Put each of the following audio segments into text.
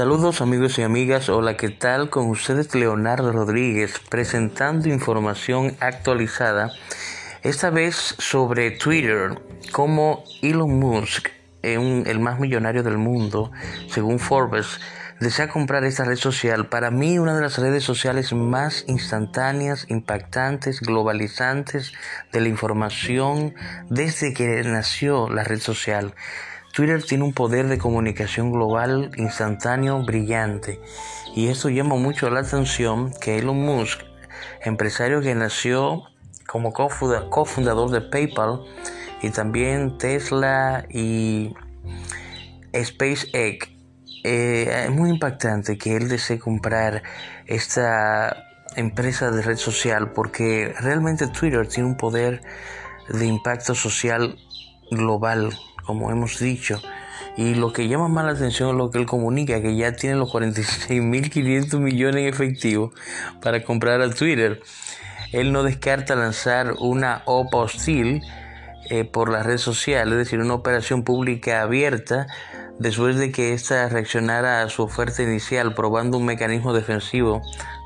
Saludos amigos y amigas, hola, ¿qué tal? Con ustedes Leonardo Rodríguez presentando información actualizada, esta vez sobre Twitter, como Elon Musk, el más millonario del mundo, según Forbes, desea comprar esta red social. Para mí, una de las redes sociales más instantáneas, impactantes, globalizantes de la información desde que nació la red social. Twitter tiene un poder de comunicación global instantáneo brillante y esto llama mucho la atención que Elon Musk, empresario que nació como cofundador de PayPal y también Tesla y SpaceX, eh, es muy impactante que él desee comprar esta empresa de red social porque realmente Twitter tiene un poder de impacto social global como hemos dicho. Y lo que llama más la atención es lo que él comunica, que ya tiene los 46.500 millones en efectivo para comprar a Twitter. Él no descarta lanzar una OPA hostil eh, por la red social, es decir, una operación pública abierta, después de que ésta reaccionara a su oferta inicial, probando un mecanismo defensivo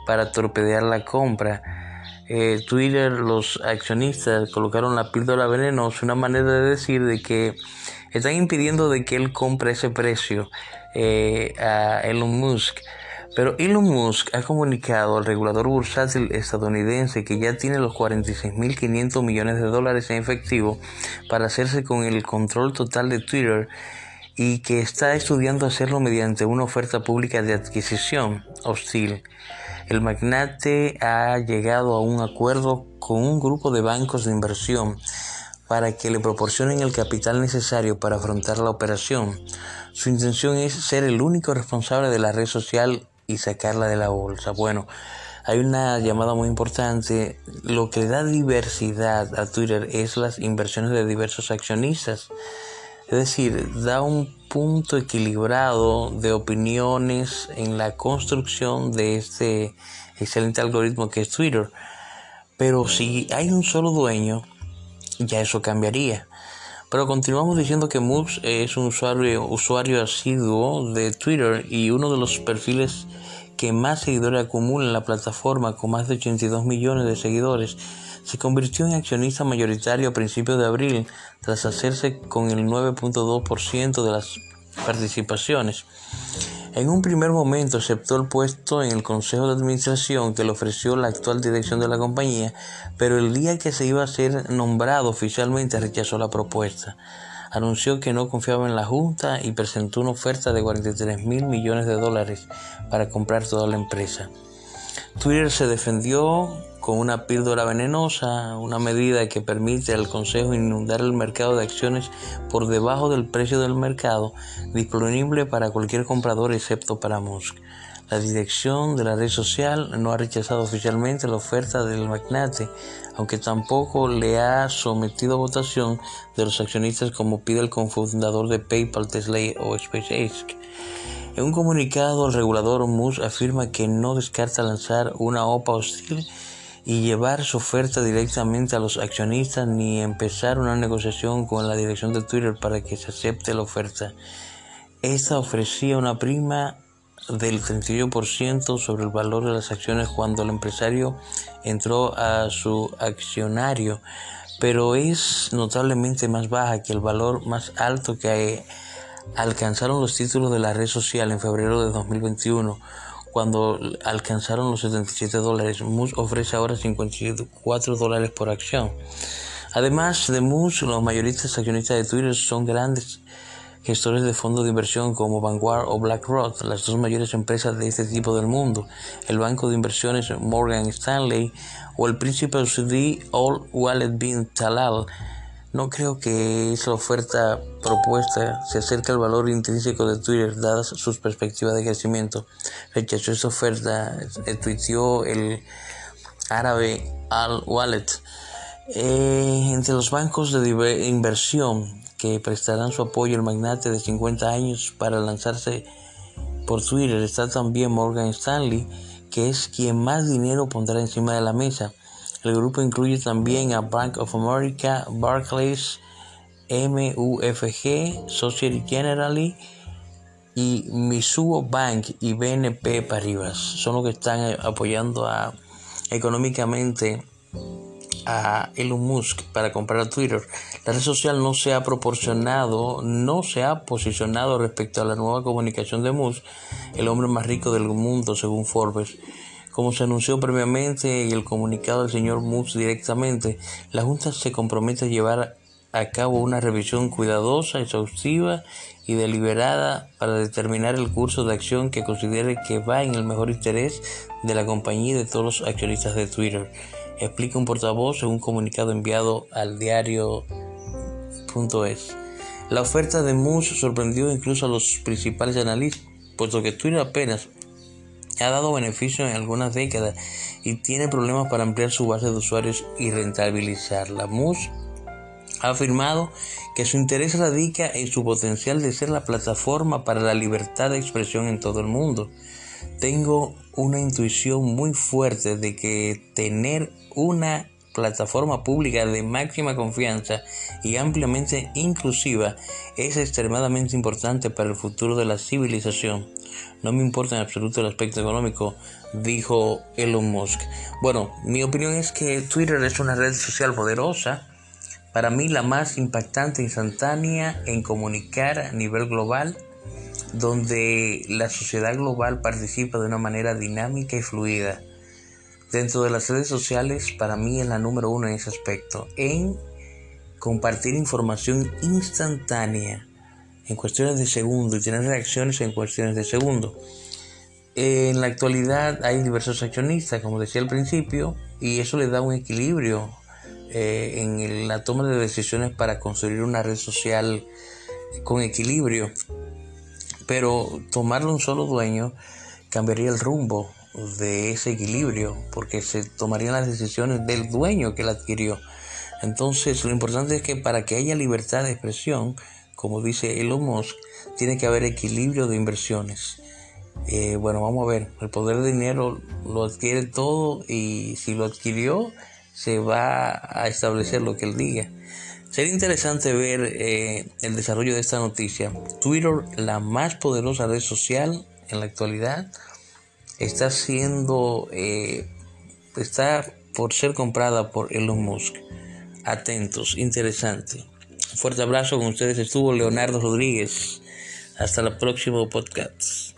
para torpedear la compra. Eh, Twitter, los accionistas colocaron la píldora venenosa, una manera de decir de que están impidiendo de que él compre ese precio eh, a Elon Musk. Pero Elon Musk ha comunicado al regulador bursátil estadounidense que ya tiene los 46.500 millones de dólares en efectivo para hacerse con el control total de Twitter y que está estudiando hacerlo mediante una oferta pública de adquisición hostil el magnate ha llegado a un acuerdo con un grupo de bancos de inversión para que le proporcionen el capital necesario para afrontar la operación. Su intención es ser el único responsable de la red social y sacarla de la bolsa. Bueno, hay una llamada muy importante. Lo que da diversidad a Twitter es las inversiones de diversos accionistas. Es decir, da un punto equilibrado de opiniones en la construcción de este excelente algoritmo que es Twitter. Pero si hay un solo dueño, ya eso cambiaría. Pero continuamos diciendo que Moves es un usuario, usuario asiduo de Twitter y uno de los perfiles que más seguidores acumula en la plataforma con más de 82 millones de seguidores se convirtió en accionista mayoritario a principios de abril tras hacerse con el 9.2% de las participaciones. En un primer momento aceptó el puesto en el Consejo de Administración que le ofreció la actual dirección de la compañía, pero el día que se iba a ser nombrado oficialmente rechazó la propuesta. Anunció que no confiaba en la Junta y presentó una oferta de 43 mil millones de dólares para comprar toda la empresa. Twitter se defendió con una píldora venenosa, una medida que permite al Consejo inundar el mercado de acciones por debajo del precio del mercado, disponible para cualquier comprador excepto para Musk. La dirección de la red social no ha rechazado oficialmente la oferta del magnate, aunque tampoco le ha sometido a votación de los accionistas como pide el cofundador de PayPal, Tesla o SpaceX. En un comunicado, el regulador Musk afirma que no descarta lanzar una OPA hostil y llevar su oferta directamente a los accionistas ni empezar una negociación con la dirección de Twitter para que se acepte la oferta. Esta ofrecía una prima del 31% sobre el valor de las acciones cuando el empresario entró a su accionario, pero es notablemente más baja que el valor más alto que alcanzaron los títulos de la red social en febrero de 2021 cuando alcanzaron los 77 dólares. Moose ofrece ahora 54 dólares por acción. Además de Moose, los mayoristas accionistas de Twitter son grandes gestores de fondos de inversión como Vanguard o BlackRock, las dos mayores empresas de este tipo del mundo, el banco de inversiones Morgan Stanley o el príncipe saudí All Wallet bin Talal no creo que esa oferta propuesta se acerque al valor intrínseco de Twitter, dadas sus perspectivas de crecimiento. Rechazó esa oferta, eh, tuiteó el árabe Al Wallet. Eh, entre los bancos de inversión que prestarán su apoyo al magnate de 50 años para lanzarse por Twitter está también Morgan Stanley, que es quien más dinero pondrá encima de la mesa. El grupo incluye también a Bank of America, Barclays, MUFG, Society Generally, y Misuo Bank y BNP Paribas son los que están apoyando a, económicamente a Elon Musk para comprar Twitter. La red social no se ha proporcionado, no se ha posicionado respecto a la nueva comunicación de Musk, el hombre más rico del mundo según Forbes. Como se anunció previamente y el comunicado del señor Musk directamente, la Junta se compromete a llevar a cabo una revisión cuidadosa, exhaustiva y deliberada para determinar el curso de acción que considere que va en el mejor interés de la compañía y de todos los accionistas de Twitter explica un portavoz en un comunicado enviado al diario.es. La oferta de Musk sorprendió incluso a los principales analistas, puesto que Twitter apenas ha dado beneficios en algunas décadas y tiene problemas para ampliar su base de usuarios y rentabilizarla. Musk ha afirmado que su interés radica en su potencial de ser la plataforma para la libertad de expresión en todo el mundo. Tengo una intuición muy fuerte de que tener una plataforma pública de máxima confianza y ampliamente inclusiva es extremadamente importante para el futuro de la civilización. No me importa en absoluto el aspecto económico, dijo Elon Musk. Bueno, mi opinión es que Twitter es una red social poderosa, para mí la más impactante e instantánea en comunicar a nivel global, donde la sociedad global participa de una manera dinámica y fluida Dentro de las redes sociales, para mí es la número uno en ese aspecto, en compartir información instantánea en cuestiones de segundo y tener reacciones en cuestiones de segundo. En la actualidad hay diversos accionistas, como decía al principio, y eso le da un equilibrio eh, en la toma de decisiones para construir una red social con equilibrio. Pero tomarlo un solo dueño cambiaría el rumbo de ese equilibrio, porque se tomarían las decisiones del dueño que la adquirió. Entonces, lo importante es que para que haya libertad de expresión, como dice Elon Musk, tiene que haber equilibrio de inversiones. Eh, bueno, vamos a ver, el poder de dinero lo adquiere todo y si lo adquirió, se va a establecer lo que él diga. Sería interesante ver eh, el desarrollo de esta noticia. Twitter, la más poderosa red social en la actualidad, está siendo, eh, está por ser comprada por Elon Musk. Atentos, interesante. fuerte abrazo con ustedes estuvo Leonardo Rodríguez. Hasta el próximo podcast.